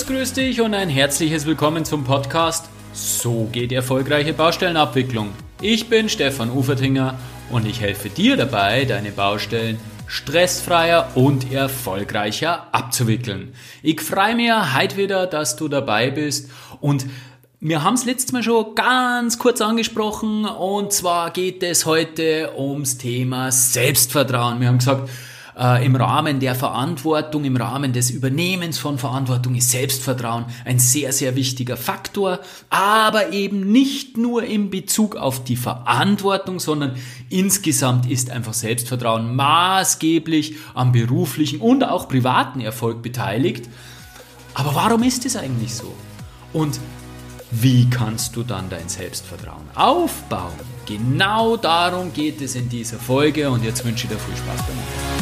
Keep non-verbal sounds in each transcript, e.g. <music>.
Servus, grüß dich und ein herzliches Willkommen zum Podcast So geht erfolgreiche Baustellenabwicklung. Ich bin Stefan Ufertinger und ich helfe dir dabei, deine Baustellen stressfreier und erfolgreicher abzuwickeln. Ich freue mich heute wieder, dass du dabei bist und wir haben es letztes Mal schon ganz kurz angesprochen und zwar geht es heute ums Thema Selbstvertrauen. Wir haben gesagt, äh, im Rahmen der Verantwortung, im Rahmen des Übernehmens von Verantwortung ist Selbstvertrauen ein sehr, sehr wichtiger Faktor, aber eben nicht nur in Bezug auf die Verantwortung, sondern insgesamt ist einfach Selbstvertrauen maßgeblich am beruflichen und auch privaten Erfolg beteiligt. Aber warum ist es eigentlich so? Und wie kannst du dann dein Selbstvertrauen aufbauen? Genau darum geht es in dieser Folge und jetzt wünsche ich dir viel Spaß damit.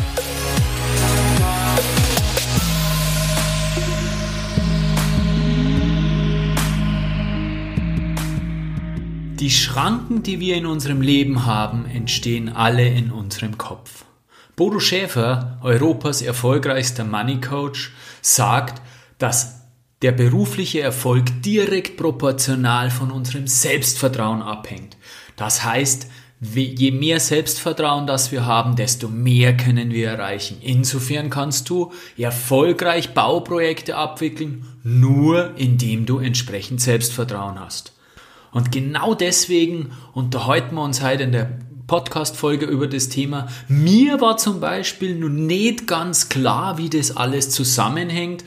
Die Schranken, die wir in unserem Leben haben, entstehen alle in unserem Kopf. Bodo Schäfer, Europas erfolgreichster Money Coach, sagt, dass der berufliche Erfolg direkt proportional von unserem Selbstvertrauen abhängt. Das heißt, je mehr Selbstvertrauen das wir haben, desto mehr können wir erreichen. Insofern kannst du erfolgreich Bauprojekte abwickeln, nur indem du entsprechend Selbstvertrauen hast. Und genau deswegen unterhalten wir uns heute in der Podcast-Folge über das Thema. Mir war zum Beispiel nun nicht ganz klar, wie das alles zusammenhängt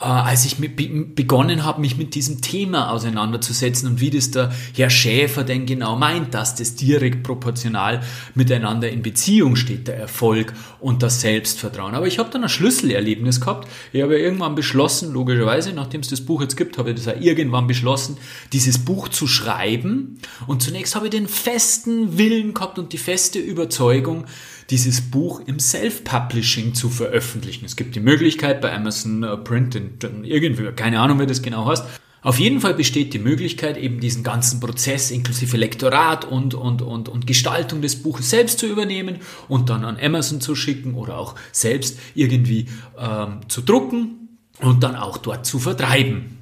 äh, als ich mit, begonnen habe, mich mit diesem Thema auseinanderzusetzen und wie das der Herr Schäfer denn genau meint, dass das direkt proportional miteinander in Beziehung steht, der Erfolg und das Selbstvertrauen. Aber ich habe dann ein Schlüsselerlebnis gehabt. Ich habe irgendwann beschlossen, logischerweise, nachdem es das Buch jetzt gibt, habe ich das auch irgendwann beschlossen, dieses Buch zu schreiben. Und zunächst habe ich den festen Willen gehabt und die feste Überzeugung, dieses Buch im Self-Publishing zu veröffentlichen. Es gibt die Möglichkeit bei Amazon äh, Print, irgendwie, keine Ahnung, wer das genau heißt. Auf jeden Fall besteht die Möglichkeit, eben diesen ganzen Prozess inklusive Lektorat und, und, und, und Gestaltung des Buches selbst zu übernehmen und dann an Amazon zu schicken oder auch selbst irgendwie ähm, zu drucken und dann auch dort zu vertreiben.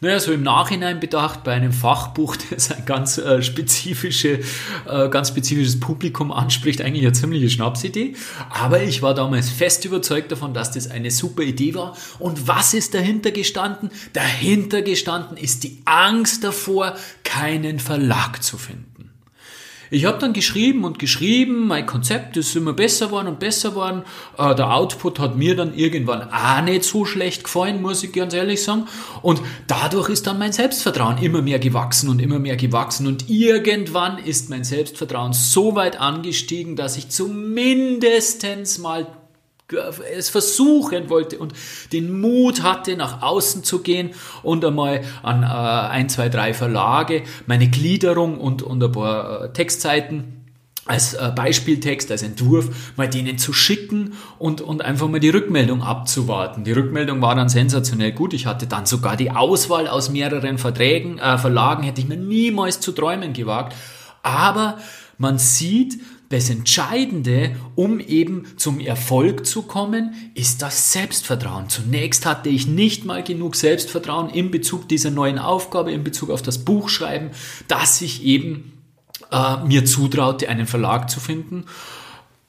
Naja, so im Nachhinein bedacht, bei einem Fachbuch, <laughs> das ein ganz, äh, spezifische, äh, ganz spezifisches Publikum anspricht, eigentlich eine ziemliche Schnapsidee. Aber ich war damals fest überzeugt davon, dass das eine super Idee war. Und was ist dahinter gestanden? Dahinter gestanden ist die Angst davor, keinen Verlag zu finden. Ich habe dann geschrieben und geschrieben, mein Konzept ist immer besser geworden und besser geworden. Äh, der Output hat mir dann irgendwann auch nicht so schlecht gefallen, muss ich ganz ehrlich sagen. Und dadurch ist dann mein Selbstvertrauen immer mehr gewachsen und immer mehr gewachsen. Und irgendwann ist mein Selbstvertrauen so weit angestiegen, dass ich zumindestens mal es versuchen wollte und den Mut hatte, nach außen zu gehen und einmal an äh, ein, zwei, drei Verlage meine Gliederung und, und ein paar äh, Textseiten als äh, Beispieltext, als Entwurf, mal denen zu schicken und, und einfach mal die Rückmeldung abzuwarten. Die Rückmeldung war dann sensationell gut. Ich hatte dann sogar die Auswahl aus mehreren Verträgen, äh, Verlagen, hätte ich mir niemals zu träumen gewagt. Aber man sieht, das Entscheidende, um eben zum Erfolg zu kommen, ist das Selbstvertrauen. Zunächst hatte ich nicht mal genug Selbstvertrauen in Bezug dieser neuen Aufgabe, in Bezug auf das Buchschreiben, dass ich eben äh, mir zutraute, einen Verlag zu finden.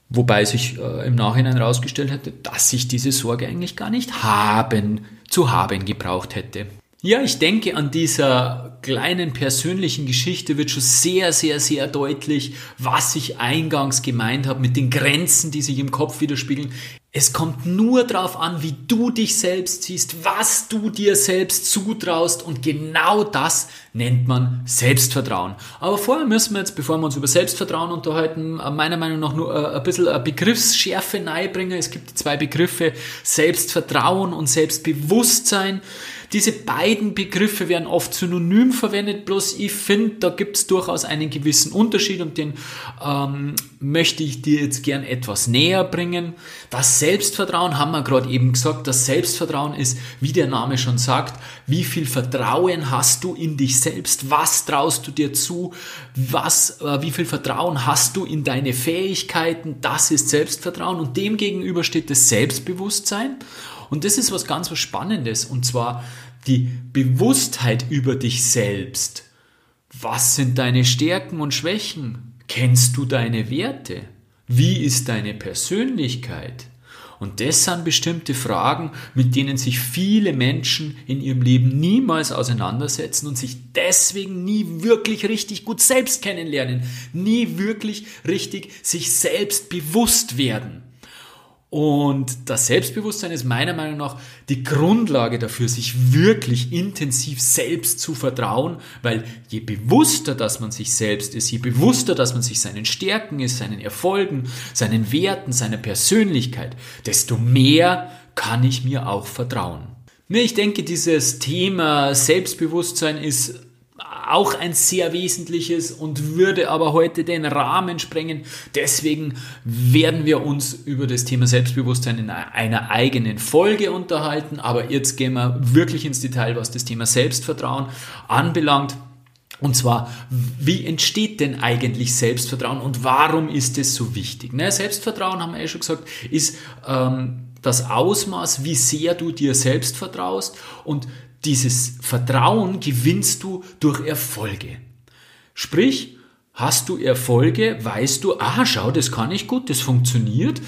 Wobei sich äh, im Nachhinein herausgestellt hätte, dass ich diese Sorge eigentlich gar nicht haben, zu haben gebraucht hätte. Ja, ich denke, an dieser kleinen persönlichen Geschichte wird schon sehr, sehr, sehr deutlich, was ich eingangs gemeint habe mit den Grenzen, die sich im Kopf widerspiegeln. Es kommt nur darauf an, wie du dich selbst siehst, was du dir selbst zutraust und genau das nennt man Selbstvertrauen. Aber vorher müssen wir jetzt, bevor wir uns über Selbstvertrauen unterhalten, meiner Meinung nach nur äh, ein bisschen Begriffsschärfe bringen. Es gibt zwei Begriffe Selbstvertrauen und Selbstbewusstsein. Diese beiden Begriffe werden oft synonym verwendet, bloß ich finde, da gibt es durchaus einen gewissen Unterschied und den ähm, möchte ich dir jetzt gern etwas näher bringen. Das Selbstvertrauen haben wir gerade eben gesagt. Das Selbstvertrauen ist, wie der Name schon sagt, wie viel Vertrauen hast du in dich selbst? Was traust du dir zu? Was, äh, wie viel Vertrauen hast du in deine Fähigkeiten? Das ist Selbstvertrauen und dem gegenüber steht das Selbstbewusstsein. Und das ist was ganz was Spannendes. Und zwar, die Bewusstheit über dich selbst. Was sind deine Stärken und Schwächen? Kennst du deine Werte? Wie ist deine Persönlichkeit? Und das sind bestimmte Fragen, mit denen sich viele Menschen in ihrem Leben niemals auseinandersetzen und sich deswegen nie wirklich richtig gut selbst kennenlernen, nie wirklich richtig sich selbst bewusst werden. Und das Selbstbewusstsein ist meiner Meinung nach die Grundlage dafür, sich wirklich intensiv selbst zu vertrauen, weil je bewusster, dass man sich selbst ist, je bewusster, dass man sich seinen Stärken ist, seinen Erfolgen, seinen Werten, seiner Persönlichkeit, desto mehr kann ich mir auch vertrauen. Ich denke, dieses Thema Selbstbewusstsein ist auch ein sehr wesentliches und würde aber heute den Rahmen sprengen. Deswegen werden wir uns über das Thema Selbstbewusstsein in einer eigenen Folge unterhalten. Aber jetzt gehen wir wirklich ins Detail, was das Thema Selbstvertrauen anbelangt. Und zwar, wie entsteht denn eigentlich Selbstvertrauen und warum ist es so wichtig? Ne, Selbstvertrauen, haben wir ja schon gesagt, ist ähm, das Ausmaß, wie sehr du dir selbst vertraust und dieses Vertrauen gewinnst du durch Erfolge. Sprich, hast du Erfolge, weißt du, ah, schau, das kann ich gut, das funktioniert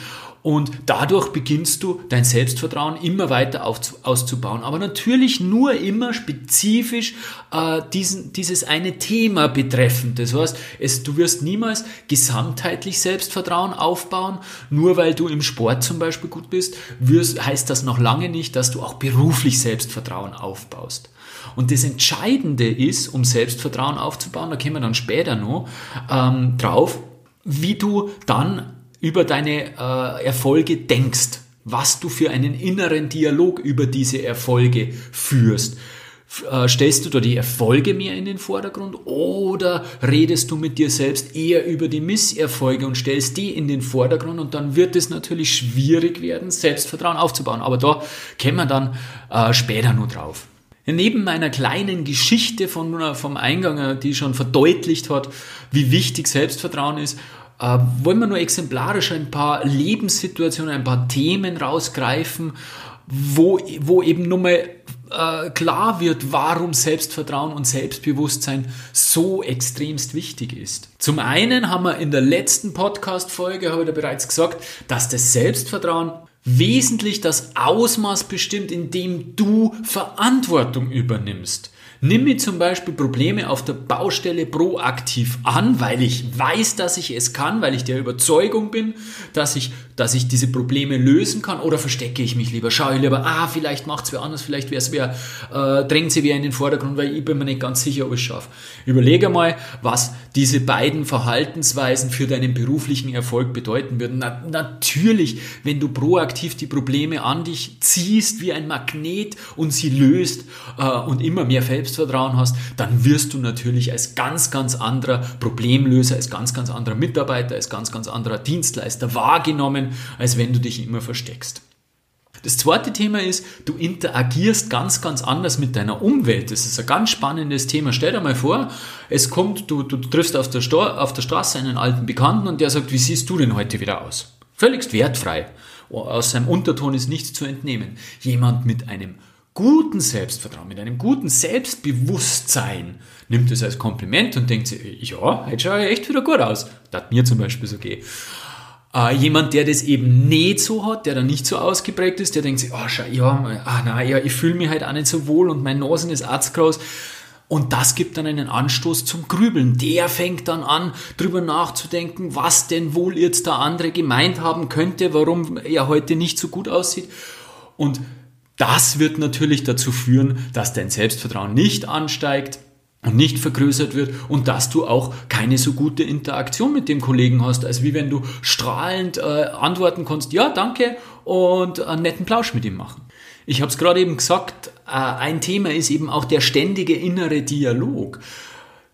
und dadurch beginnst du dein Selbstvertrauen immer weiter auszubauen. Aber natürlich nur immer spezifisch äh, diesen, dieses eine Thema betreffend. Das heißt, es, du wirst niemals gesamtheitlich Selbstvertrauen aufbauen. Nur weil du im Sport zum Beispiel gut bist, wirst, heißt das noch lange nicht, dass du auch beruflich Selbstvertrauen aufbaust. Und das Entscheidende ist, um Selbstvertrauen aufzubauen, da kommen wir dann später noch ähm, drauf, wie du dann über deine äh, Erfolge denkst, was du für einen inneren Dialog über diese Erfolge führst. Äh, stellst du da die Erfolge mehr in den Vordergrund oder redest du mit dir selbst eher über die Misserfolge und stellst die in den Vordergrund und dann wird es natürlich schwierig werden, Selbstvertrauen aufzubauen. Aber da kommen wir dann äh, später nur drauf. Neben meiner kleinen Geschichte von, äh, vom Eingang, äh, die schon verdeutlicht hat, wie wichtig Selbstvertrauen ist, äh, wollen wir nur exemplarisch ein paar Lebenssituationen, ein paar Themen rausgreifen, wo, wo eben nur mal äh, klar wird, warum Selbstvertrauen und Selbstbewusstsein so extremst wichtig ist. Zum einen haben wir in der letzten Podcast-Folge, habe bereits gesagt, dass das Selbstvertrauen wesentlich das Ausmaß bestimmt, in dem du Verantwortung übernimmst. Nimm mir zum Beispiel Probleme auf der Baustelle proaktiv an, weil ich weiß, dass ich es kann, weil ich der Überzeugung bin, dass ich, dass ich diese Probleme lösen kann, oder verstecke ich mich lieber? Schaue ich lieber, ah, vielleicht macht es wer anders, vielleicht wäre es wer, äh, drängt sie wer in den Vordergrund, weil ich bin mir nicht ganz sicher, ob ich es schaffe. Überlege mal, was diese beiden Verhaltensweisen für deinen beruflichen Erfolg bedeuten würden. Na, natürlich, wenn du proaktiv die Probleme an dich ziehst wie ein Magnet und sie löst äh, und immer mehr Selbstvertrauen hast, dann wirst du natürlich als ganz, ganz anderer Problemlöser, als ganz, ganz anderer Mitarbeiter, als ganz, ganz anderer Dienstleister wahrgenommen, als wenn du dich immer versteckst. Das zweite Thema ist, du interagierst ganz, ganz anders mit deiner Umwelt. Das ist ein ganz spannendes Thema. Stell dir mal vor, es kommt, du, du triffst auf der, Sto auf der Straße einen alten Bekannten und der sagt, wie siehst du denn heute wieder aus? Völligst wertfrei. Aus seinem Unterton ist nichts zu entnehmen. Jemand mit einem guten Selbstvertrauen, mit einem guten Selbstbewusstsein nimmt es als Kompliment und denkt sich, ja, heute schaue ich echt wieder gut aus. Das hat mir zum Beispiel so geht. Äh, jemand, der das eben nicht so hat, der da nicht so ausgeprägt ist, der denkt sich, oh, schau, ja, ah, na, ja, ich fühle mich halt auch nicht so wohl und mein Nasen ist arztgroß. Und das gibt dann einen Anstoß zum Grübeln. Der fängt dann an, drüber nachzudenken, was denn wohl jetzt der andere gemeint haben könnte, warum er heute nicht so gut aussieht. Und das wird natürlich dazu führen, dass dein Selbstvertrauen nicht ansteigt, nicht vergrößert wird und dass du auch keine so gute Interaktion mit dem Kollegen hast, als wie wenn du strahlend äh, antworten kannst, ja, danke und einen netten Plausch mit ihm machen. Ich habe es gerade eben gesagt, äh, ein Thema ist eben auch der ständige innere Dialog.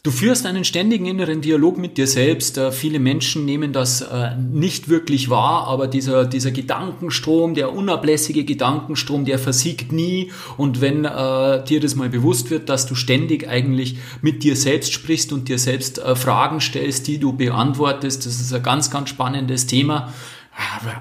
Du führst einen ständigen inneren Dialog mit dir selbst. Äh, viele Menschen nehmen das äh, nicht wirklich wahr, aber dieser, dieser Gedankenstrom, der unablässige Gedankenstrom, der versiegt nie. Und wenn äh, dir das mal bewusst wird, dass du ständig eigentlich mit dir selbst sprichst und dir selbst äh, Fragen stellst, die du beantwortest, das ist ein ganz, ganz spannendes Thema.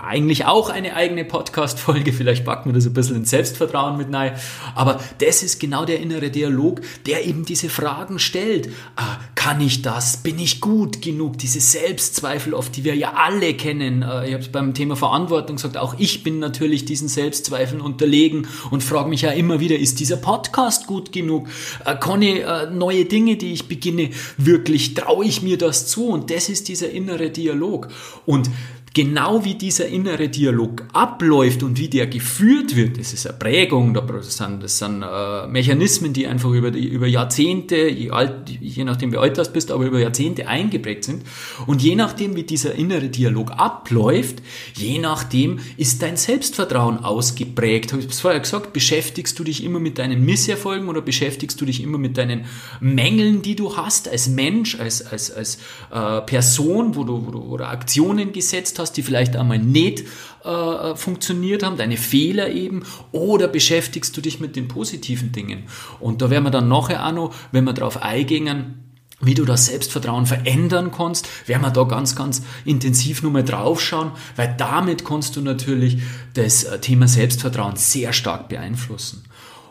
Eigentlich auch eine eigene Podcast-Folge. Vielleicht packen wir das ein bisschen in Selbstvertrauen mit rein. Aber das ist genau der innere Dialog, der eben diese Fragen stellt. Ah, kann ich das? Bin ich gut genug? Diese Selbstzweifel, oft die wir ja alle kennen. Äh, ich habe es beim Thema Verantwortung gesagt, auch ich bin natürlich diesen Selbstzweifeln unterlegen und frage mich ja immer wieder, ist dieser Podcast gut genug? Äh, kann ich äh, neue Dinge, die ich beginne, wirklich traue ich mir das zu? Und das ist dieser innere Dialog. Und genau wie dieser innere Dialog abläuft und wie der geführt wird, das ist eine Prägung, das sind, das sind äh, Mechanismen, die einfach über, die, über Jahrzehnte, je, alt, je nachdem wie alt du bist, aber über Jahrzehnte eingeprägt sind. Und je nachdem, wie dieser innere Dialog abläuft, je nachdem ist dein Selbstvertrauen ausgeprägt. Habe ich es vorher gesagt, beschäftigst du dich immer mit deinen Misserfolgen oder beschäftigst du dich immer mit deinen Mängeln, die du hast als Mensch, als, als, als äh, Person, wo du, wo du oder Aktionen gesetzt hast, hast, die vielleicht einmal nicht äh, funktioniert haben, deine Fehler eben, oder beschäftigst du dich mit den positiven Dingen? Und da werden wir dann nachher auch noch, wenn wir darauf eingehen, wie du das Selbstvertrauen verändern kannst, werden wir da ganz, ganz intensiv nochmal draufschauen, weil damit kannst du natürlich das äh, Thema Selbstvertrauen sehr stark beeinflussen.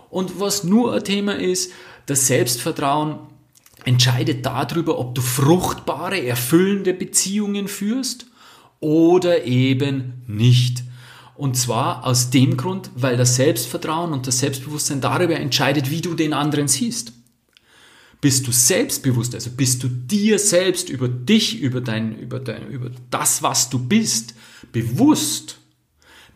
Und was nur ein Thema ist, das Selbstvertrauen entscheidet darüber, ob du fruchtbare, erfüllende Beziehungen führst oder eben nicht. Und zwar aus dem Grund, weil das Selbstvertrauen und das Selbstbewusstsein darüber entscheidet, wie du den anderen siehst. Bist du selbstbewusst, also bist du dir selbst über dich, über dein, über dein, über das, was du bist, bewusst,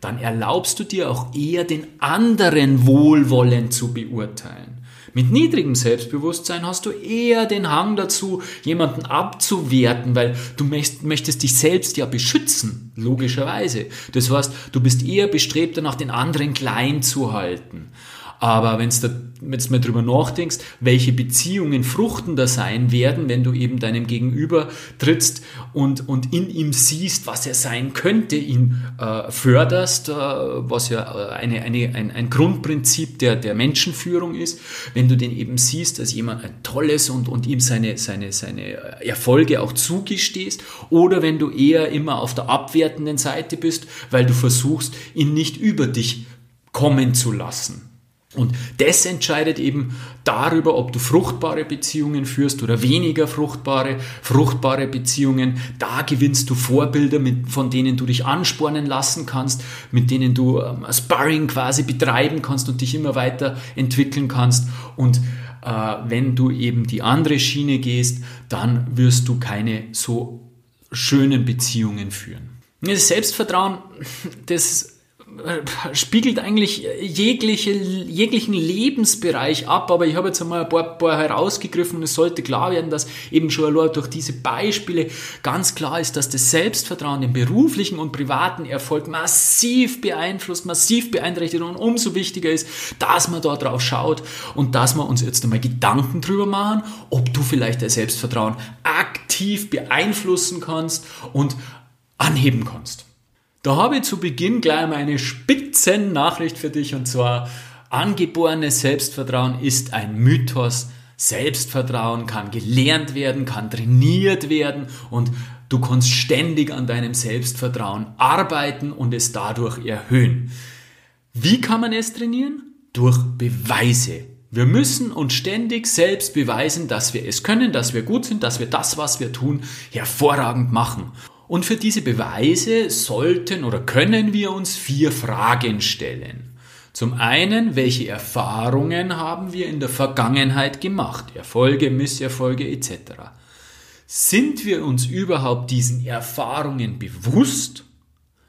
dann erlaubst du dir auch eher den anderen wohlwollend zu beurteilen. Mit niedrigem Selbstbewusstsein hast du eher den Hang dazu, jemanden abzuwerten, weil du möchtest dich selbst ja beschützen, logischerweise. Das heißt, du bist eher bestrebt danach, den anderen klein zu halten. Aber wenn du jetzt mal drüber nachdenkst, welche Beziehungen fruchtender sein werden, wenn du eben deinem Gegenüber trittst und, und in ihm siehst, was er sein könnte, ihn äh, förderst, äh, was ja äh, eine, eine, ein, ein Grundprinzip der, der Menschenführung ist, wenn du den eben siehst als jemand ein tolles und, und ihm seine, seine, seine Erfolge auch zugestehst, oder wenn du eher immer auf der abwertenden Seite bist, weil du versuchst, ihn nicht über dich kommen zu lassen. Und das entscheidet eben darüber, ob du fruchtbare Beziehungen führst oder weniger fruchtbare, fruchtbare Beziehungen. Da gewinnst du Vorbilder, mit, von denen du dich anspornen lassen kannst, mit denen du ähm, Sparring quasi betreiben kannst und dich immer weiter entwickeln kannst. Und äh, wenn du eben die andere Schiene gehst, dann wirst du keine so schönen Beziehungen führen. Das Selbstvertrauen, das äh, spiegelt eigentlich jegliche, jeglichen Lebensbereich ab, aber ich habe jetzt einmal ein paar, paar herausgegriffen und es sollte klar werden, dass eben schon durch diese Beispiele ganz klar ist, dass das Selbstvertrauen den beruflichen und privaten Erfolg massiv beeinflusst, massiv beeinträchtigt und umso wichtiger ist, dass man da drauf schaut und dass wir uns jetzt einmal Gedanken drüber machen, ob du vielleicht dein Selbstvertrauen aktiv beeinflussen kannst und anheben kannst. Da habe ich zu Beginn gleich mal eine Spitzennachricht für dich und zwar angeborenes Selbstvertrauen ist ein Mythos. Selbstvertrauen kann gelernt werden, kann trainiert werden und du kannst ständig an deinem Selbstvertrauen arbeiten und es dadurch erhöhen. Wie kann man es trainieren? Durch Beweise. Wir müssen uns ständig selbst beweisen, dass wir es können, dass wir gut sind, dass wir das, was wir tun, hervorragend machen. Und für diese Beweise sollten oder können wir uns vier Fragen stellen. Zum einen, welche Erfahrungen haben wir in der Vergangenheit gemacht? Erfolge, Misserfolge etc. Sind wir uns überhaupt diesen Erfahrungen bewusst?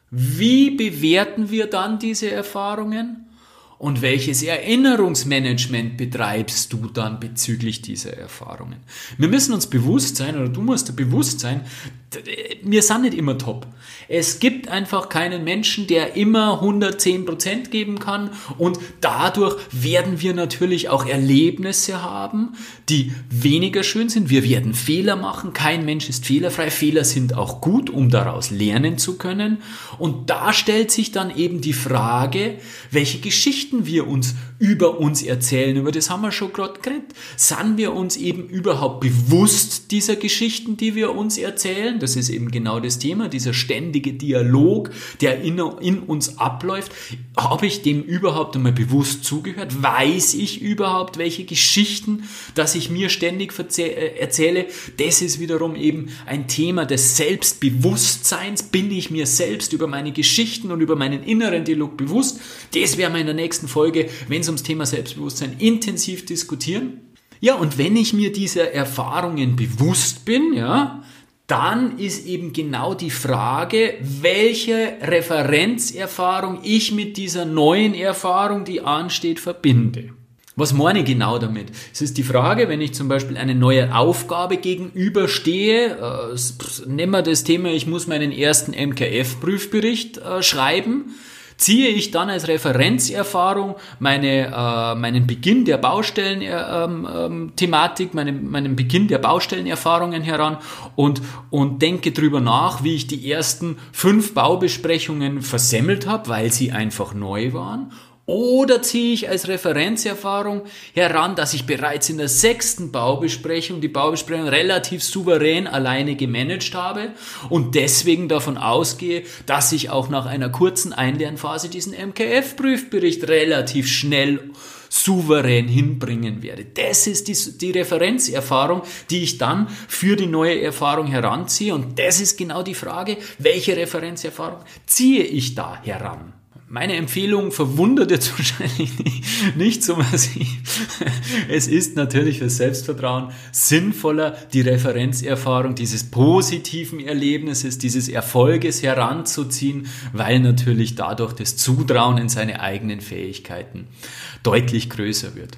Wie bewerten wir dann diese Erfahrungen? Und welches Erinnerungsmanagement betreibst du dann bezüglich dieser Erfahrungen? Wir müssen uns bewusst sein, oder du musst dir bewusst sein, wir sind nicht immer top. Es gibt einfach keinen Menschen, der immer 110% geben kann und dadurch werden wir natürlich auch Erlebnisse haben, die weniger schön sind. Wir werden Fehler machen. Kein Mensch ist fehlerfrei. Fehler sind auch gut, um daraus lernen zu können. Und da stellt sich dann eben die Frage, welche Geschichte Geschichten wir uns über uns erzählen, über das haben wir schon gerade geredet. Sind wir uns eben überhaupt bewusst dieser Geschichten, die wir uns erzählen? Das ist eben genau das Thema, dieser ständige Dialog, der in, in uns abläuft. Habe ich dem überhaupt einmal bewusst zugehört? Weiß ich überhaupt, welche Geschichten, dass ich mir ständig äh, erzähle? Das ist wiederum eben ein Thema des Selbstbewusstseins. Bin ich mir selbst über meine Geschichten und über meinen inneren Dialog bewusst? Das werden wir in der nächsten Folge, wenn es ums Thema Selbstbewusstsein intensiv diskutieren. Ja, und wenn ich mir dieser Erfahrungen bewusst bin, ja, dann ist eben genau die Frage, welche Referenzerfahrung ich mit dieser neuen Erfahrung, die ansteht, verbinde. Was meine ich genau damit? Es ist die Frage, wenn ich zum Beispiel eine neue Aufgabe gegenüberstehe, äh, nehmen wir das Thema, ich muss meinen ersten MKF-Prüfbericht äh, schreiben, ziehe ich dann als Referenzerfahrung meine, äh, meinen Beginn der Baustellen-Thematik, äh, ähm, ähm, meinen, meinen Beginn der Baustellenerfahrungen heran und, und denke drüber nach, wie ich die ersten fünf Baubesprechungen versemmelt habe, weil sie einfach neu waren oder ziehe ich als Referenzerfahrung heran, dass ich bereits in der sechsten Baubesprechung die Baubesprechung relativ souverän alleine gemanagt habe und deswegen davon ausgehe, dass ich auch nach einer kurzen Einlernphase diesen MKF-Prüfbericht relativ schnell souverän hinbringen werde. Das ist die, die Referenzerfahrung, die ich dann für die neue Erfahrung heranziehe. Und das ist genau die Frage, welche Referenzerfahrung ziehe ich da heran? Meine Empfehlung verwundert jetzt <laughs> wahrscheinlich nicht so massiv. Es ist natürlich für Selbstvertrauen sinnvoller, die Referenzerfahrung dieses positiven Erlebnisses, dieses Erfolges heranzuziehen, weil natürlich dadurch das Zutrauen in seine eigenen Fähigkeiten deutlich größer wird.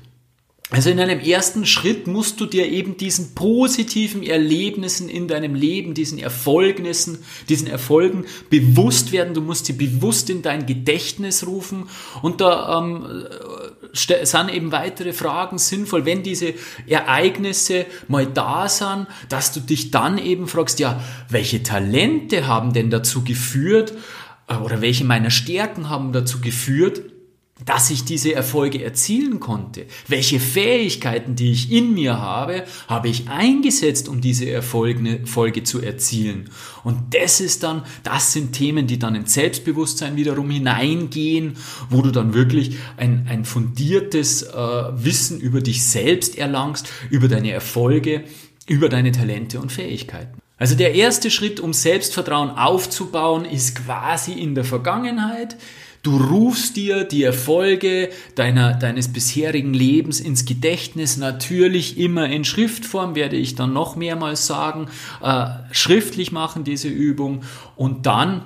Also in einem ersten Schritt musst du dir eben diesen positiven Erlebnissen in deinem Leben, diesen Erfolgnissen, diesen Erfolgen bewusst werden. Du musst sie bewusst in dein Gedächtnis rufen. Und da ähm, sind eben weitere Fragen sinnvoll, wenn diese Ereignisse mal da sind, dass du dich dann eben fragst, ja, welche Talente haben denn dazu geführt äh, oder welche meiner Stärken haben dazu geführt, dass ich diese Erfolge erzielen konnte. Welche Fähigkeiten, die ich in mir habe, habe ich eingesetzt, um diese Erfolge zu erzielen. Und das ist dann, das sind Themen, die dann ins Selbstbewusstsein wiederum hineingehen, wo du dann wirklich ein, ein fundiertes äh, Wissen über dich selbst erlangst, über deine Erfolge, über deine Talente und Fähigkeiten. Also der erste Schritt, um Selbstvertrauen aufzubauen, ist quasi in der Vergangenheit. Du rufst dir die Erfolge deiner, deines bisherigen Lebens ins Gedächtnis, natürlich immer in Schriftform, werde ich dann noch mehrmals sagen, äh, schriftlich machen diese Übung und dann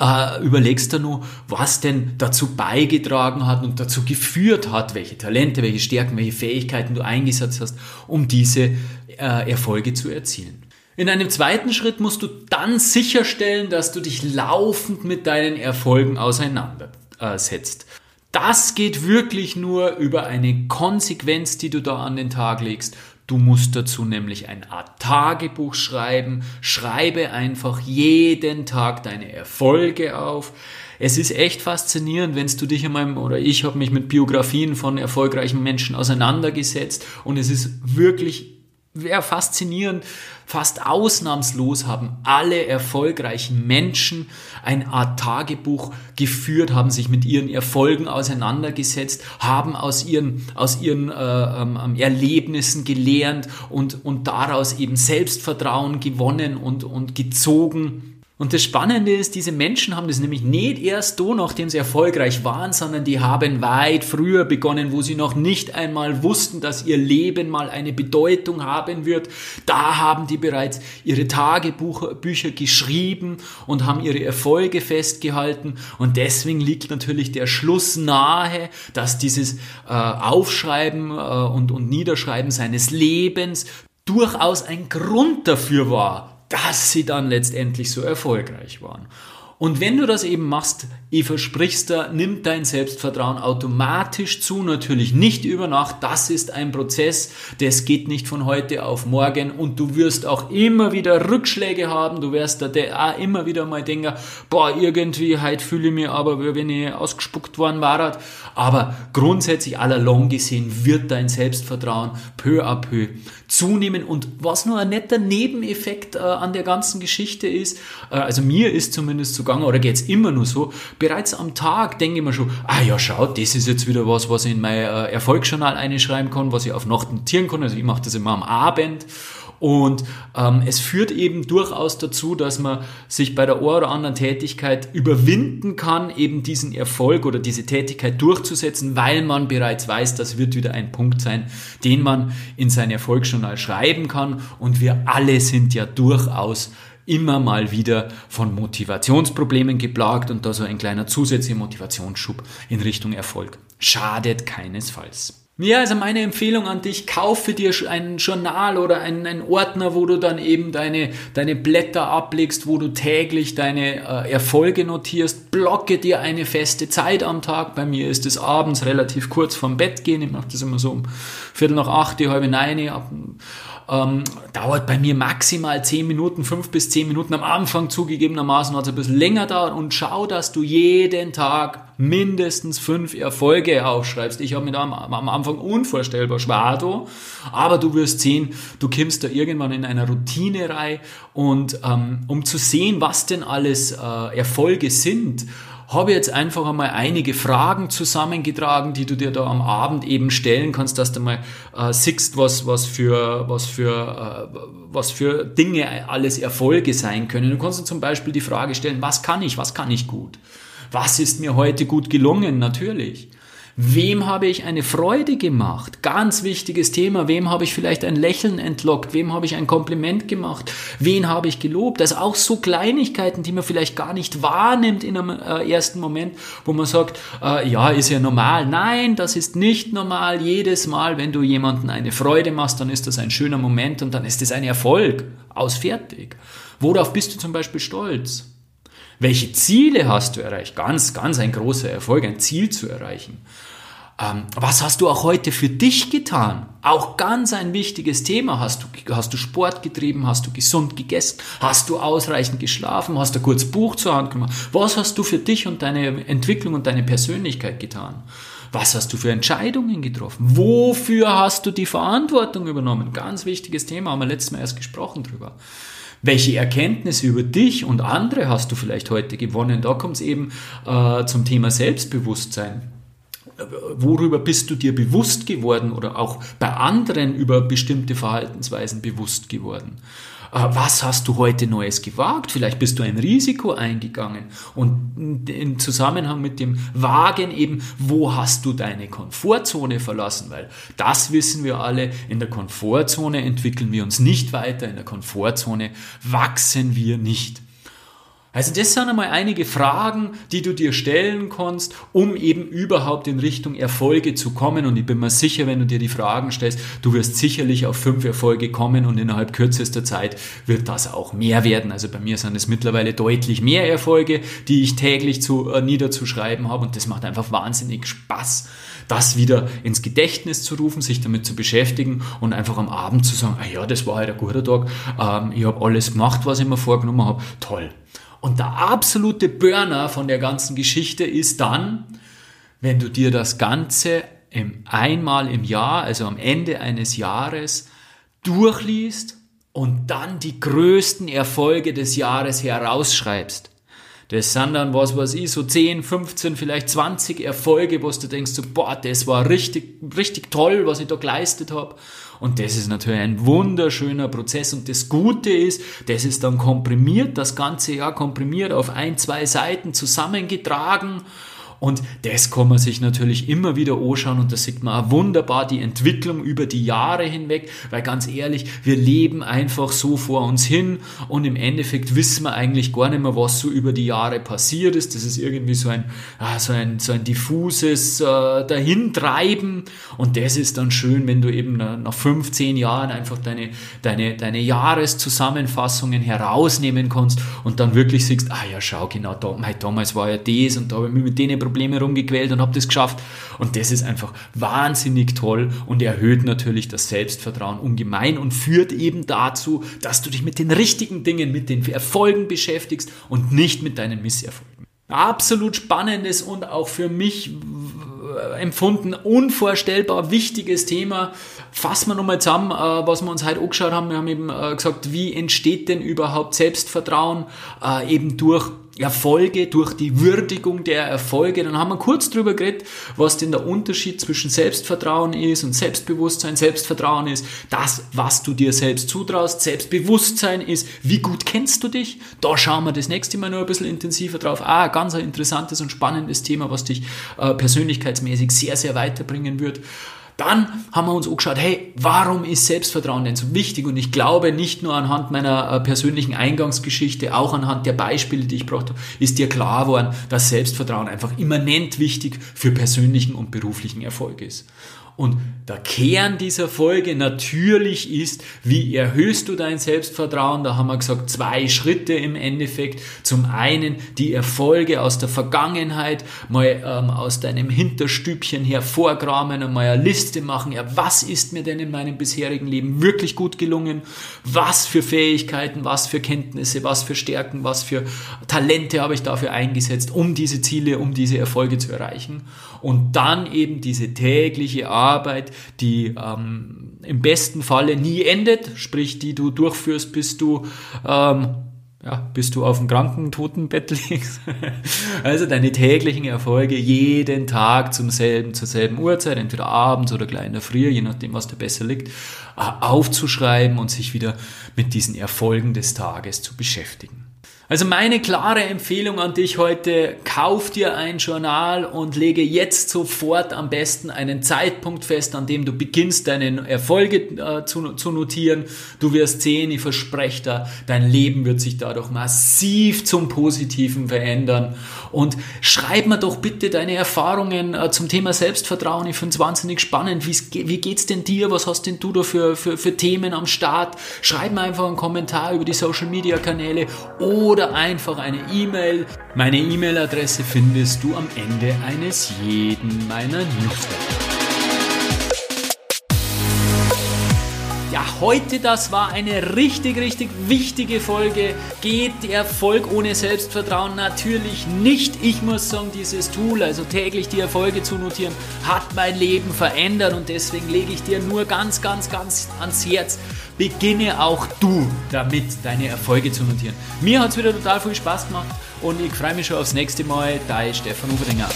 äh, überlegst du nur, was denn dazu beigetragen hat und dazu geführt hat, welche Talente, welche Stärken, welche Fähigkeiten du eingesetzt hast, um diese äh, Erfolge zu erzielen. In einem zweiten Schritt musst du dann sicherstellen, dass du dich laufend mit deinen Erfolgen auseinandersetzt. Das geht wirklich nur über eine Konsequenz, die du da an den Tag legst. Du musst dazu nämlich eine Art Tagebuch schreiben. Schreibe einfach jeden Tag deine Erfolge auf. Es ist echt faszinierend, wenn du dich einmal, oder ich habe mich mit Biografien von erfolgreichen Menschen auseinandergesetzt und es ist wirklich wäre faszinierend, fast ausnahmslos haben alle erfolgreichen Menschen eine Art Tagebuch geführt, haben sich mit ihren Erfolgen auseinandergesetzt, haben aus ihren, aus ihren äh, ähm, Erlebnissen gelernt und, und daraus eben Selbstvertrauen gewonnen und, und gezogen. Und das Spannende ist, diese Menschen haben das nämlich nicht erst so, nachdem sie erfolgreich waren, sondern die haben weit früher begonnen, wo sie noch nicht einmal wussten, dass ihr Leben mal eine Bedeutung haben wird. Da haben die bereits ihre Tagebücher geschrieben und haben ihre Erfolge festgehalten. Und deswegen liegt natürlich der Schluss nahe, dass dieses äh, Aufschreiben äh, und, und Niederschreiben seines Lebens durchaus ein Grund dafür war, dass sie dann letztendlich so erfolgreich waren. Und wenn du das eben machst, ich versprich's dir, nimmt dein Selbstvertrauen automatisch zu, natürlich nicht über Nacht. Das ist ein Prozess, das geht nicht von heute auf morgen und du wirst auch immer wieder Rückschläge haben. Du wirst da auch immer wieder mal denken, boah, irgendwie heute fühle ich mich aber, wie wenn ich ausgespuckt worden war. Aber grundsätzlich allalong gesehen wird dein Selbstvertrauen peu à peu zunehmen. Und was nur ein netter Nebeneffekt äh, an der ganzen Geschichte ist, äh, also mir ist zumindest so gegangen, oder geht's immer nur so, bereits am Tag denke ich mir schon, ah ja, schau, das ist jetzt wieder was, was ich in mein äh, Erfolgsjournal einschreiben kann, was ich auf Nacht notieren kann. Also ich mache das immer am Abend. Und ähm, es führt eben durchaus dazu, dass man sich bei der einen oder anderen Tätigkeit überwinden kann, eben diesen Erfolg oder diese Tätigkeit durchzusetzen, weil man bereits weiß, das wird wieder ein Punkt sein, den man in sein Erfolgsjournal schreiben kann. Und wir alle sind ja durchaus immer mal wieder von Motivationsproblemen geplagt und da so ein kleiner zusätzlicher Motivationsschub in Richtung Erfolg. Schadet keinesfalls. Ja, also meine Empfehlung an dich, kaufe dir ein Journal oder einen, einen, Ordner, wo du dann eben deine, deine Blätter ablegst, wo du täglich deine äh, Erfolge notierst. Blocke dir eine feste Zeit am Tag. Bei mir ist es abends relativ kurz vorm Bett gehen. Ich mache das immer so um Viertel nach acht, die halbe neun. Ähm, dauert bei mir maximal 10 Minuten, 5 bis 10 Minuten. Am Anfang zugegebenermaßen hat es ein bisschen länger dauert und schau, dass du jeden Tag mindestens 5 Erfolge aufschreibst. Ich habe mir da am, am, Anfang unvorstellbar schwer aber du wirst sehen, du kommst da irgendwann in einer Routine rein und ähm, um zu sehen, was denn alles äh, Erfolge sind, habe jetzt einfach einmal einige Fragen zusammengetragen, die du dir da am Abend eben stellen kannst, dass du mal äh, siehst, was, was für, was für, äh, was für Dinge alles Erfolge sein können. Du kannst dir zum Beispiel die Frage stellen, was kann ich, was kann ich gut? Was ist mir heute gut gelungen? Natürlich. Wem habe ich eine Freude gemacht? Ganz wichtiges Thema. Wem habe ich vielleicht ein Lächeln entlockt? Wem habe ich ein Kompliment gemacht? Wen habe ich gelobt? Also auch so Kleinigkeiten, die man vielleicht gar nicht wahrnimmt in einem äh, ersten Moment, wo man sagt, äh, ja, ist ja normal. Nein, das ist nicht normal. Jedes Mal, wenn du jemanden eine Freude machst, dann ist das ein schöner Moment und dann ist es ein Erfolg. Aus fertig. Worauf bist du zum Beispiel stolz? Welche Ziele hast du erreicht? Ganz, ganz ein großer Erfolg, ein Ziel zu erreichen. Ähm, was hast du auch heute für dich getan? Auch ganz ein wichtiges Thema. Hast du, hast du Sport getrieben? Hast du gesund gegessen? Hast du ausreichend geschlafen? Hast du kurz Buch zur Hand gemacht? Was hast du für dich und deine Entwicklung und deine Persönlichkeit getan? Was hast du für Entscheidungen getroffen? Wofür hast du die Verantwortung übernommen? Ganz wichtiges Thema, haben wir letztes Mal erst gesprochen drüber. Welche Erkenntnisse über dich und andere hast du vielleicht heute gewonnen? Da kommt es eben äh, zum Thema Selbstbewusstsein. Worüber bist du dir bewusst geworden oder auch bei anderen über bestimmte Verhaltensweisen bewusst geworden? Äh, was hast du heute Neues gewagt? Vielleicht bist du ein Risiko eingegangen. Und im Zusammenhang mit dem Wagen eben, wo hast du deine Komfortzone verlassen? Weil das wissen wir alle, in der Komfortzone entwickeln wir uns nicht weiter, in der Komfortzone wachsen wir nicht. Also das sind einmal einige Fragen, die du dir stellen kannst, um eben überhaupt in Richtung Erfolge zu kommen. Und ich bin mir sicher, wenn du dir die Fragen stellst, du wirst sicherlich auf fünf Erfolge kommen und innerhalb kürzester Zeit wird das auch mehr werden. Also bei mir sind es mittlerweile deutlich mehr Erfolge, die ich täglich zu, äh, niederzuschreiben habe. Und das macht einfach wahnsinnig Spaß das wieder ins Gedächtnis zu rufen, sich damit zu beschäftigen und einfach am Abend zu sagen, ah ja, das war halt ein guter Tag, ähm, ich habe alles gemacht, was ich mir vorgenommen habe, toll. Und der absolute Burner von der ganzen Geschichte ist dann, wenn du dir das Ganze im, einmal im Jahr, also am Ende eines Jahres, durchliest und dann die größten Erfolge des Jahres herausschreibst. Das sind dann, was weiß ich, so 10, 15, vielleicht 20 Erfolge, wo du denkst, so, boah, das war richtig, richtig toll, was ich da geleistet habe. Und das ist natürlich ein wunderschöner Prozess. Und das Gute ist, das ist dann komprimiert, das ganze Jahr komprimiert auf ein, zwei Seiten zusammengetragen. Und das kann man sich natürlich immer wieder anschauen und da sieht man auch wunderbar die Entwicklung über die Jahre hinweg, weil ganz ehrlich, wir leben einfach so vor uns hin und im Endeffekt wissen wir eigentlich gar nicht mehr, was so über die Jahre passiert ist. Das ist irgendwie so ein, ah, so ein, so ein diffuses äh, Dahintreiben und das ist dann schön, wenn du eben nach 15 Jahren einfach deine, deine, deine Jahreszusammenfassungen herausnehmen kannst und dann wirklich siehst, ah ja, schau, genau, damals war ja das und da habe ich mich mit denen Probleme rumgequält und habe das geschafft. Und das ist einfach wahnsinnig toll und erhöht natürlich das Selbstvertrauen ungemein und führt eben dazu, dass du dich mit den richtigen Dingen, mit den Erfolgen beschäftigst und nicht mit deinen Misserfolgen. Absolut spannendes und auch für mich empfunden unvorstellbar wichtiges Thema. Fassen wir nochmal zusammen, äh, was wir uns heute angeschaut haben. Wir haben eben äh, gesagt, wie entsteht denn überhaupt Selbstvertrauen äh, eben durch Erfolge, durch die Würdigung der Erfolge. Dann haben wir kurz drüber geredet, was denn der Unterschied zwischen Selbstvertrauen ist und Selbstbewusstsein. Selbstvertrauen ist das, was du dir selbst zutraust. Selbstbewusstsein ist, wie gut kennst du dich? Da schauen wir das nächste Mal noch ein bisschen intensiver drauf. Ah, ganz ein interessantes und spannendes Thema, was dich äh, persönlichkeitsmäßig sehr, sehr weiterbringen wird. Dann haben wir uns angeschaut, hey, warum ist Selbstvertrauen denn so wichtig? Und ich glaube, nicht nur anhand meiner äh, persönlichen Eingangsgeschichte, auch anhand der Beispiele, die ich gebracht habe, ist dir klar geworden, dass Selbstvertrauen einfach immanent wichtig für persönlichen und beruflichen Erfolg ist. Und der Kern dieser Folge natürlich ist, wie erhöhst du dein Selbstvertrauen? Da haben wir gesagt, zwei Schritte im Endeffekt. Zum einen die Erfolge aus der Vergangenheit, mal ähm, aus deinem Hinterstübchen hervorgraben und mal eine Liste machen. Ja, was ist mir denn in meinem bisherigen Leben wirklich gut gelungen? Was für Fähigkeiten, was für Kenntnisse, was für Stärken, was für Talente habe ich dafür eingesetzt, um diese Ziele, um diese Erfolge zu erreichen? Und dann eben diese tägliche Arbeit Arbeit, die ähm, im besten Falle nie endet, sprich die du durchführst, bis du ähm, ja, bis du auf dem Krankentotenbett <laughs> liegst. also deine täglichen Erfolge jeden Tag zum selben, zur selben Uhrzeit, entweder abends oder gleich in der Früh, je nachdem, was dir besser liegt, äh, aufzuschreiben und sich wieder mit diesen Erfolgen des Tages zu beschäftigen. Also meine klare Empfehlung an dich heute, kauf dir ein Journal und lege jetzt sofort am besten einen Zeitpunkt fest, an dem du beginnst, deine Erfolge äh, zu, zu notieren. Du wirst sehen, ich verspreche da, dein Leben wird sich dadurch massiv zum Positiven verändern. Und schreib mir doch bitte deine Erfahrungen äh, zum Thema Selbstvertrauen. Ich finde es wahnsinnig spannend. Wie, wie geht's denn dir? Was hast denn du da für, für, für Themen am Start? Schreib mir einfach einen Kommentar über die Social Media Kanäle oder oder einfach eine E-Mail. Meine E-Mail-Adresse findest du am Ende eines jeden meiner Newsletter. Ja, heute, das war eine richtig, richtig wichtige Folge. Geht Erfolg ohne Selbstvertrauen natürlich nicht. Ich muss sagen, dieses Tool, also täglich die Erfolge zu notieren, hat mein Leben verändert und deswegen lege ich dir nur ganz, ganz, ganz ans Herz. Beginne auch du damit, deine Erfolge zu notieren. Mir hat es wieder total viel Spaß gemacht und ich freue mich schon aufs nächste Mal. Dein Stefan Oberdinger.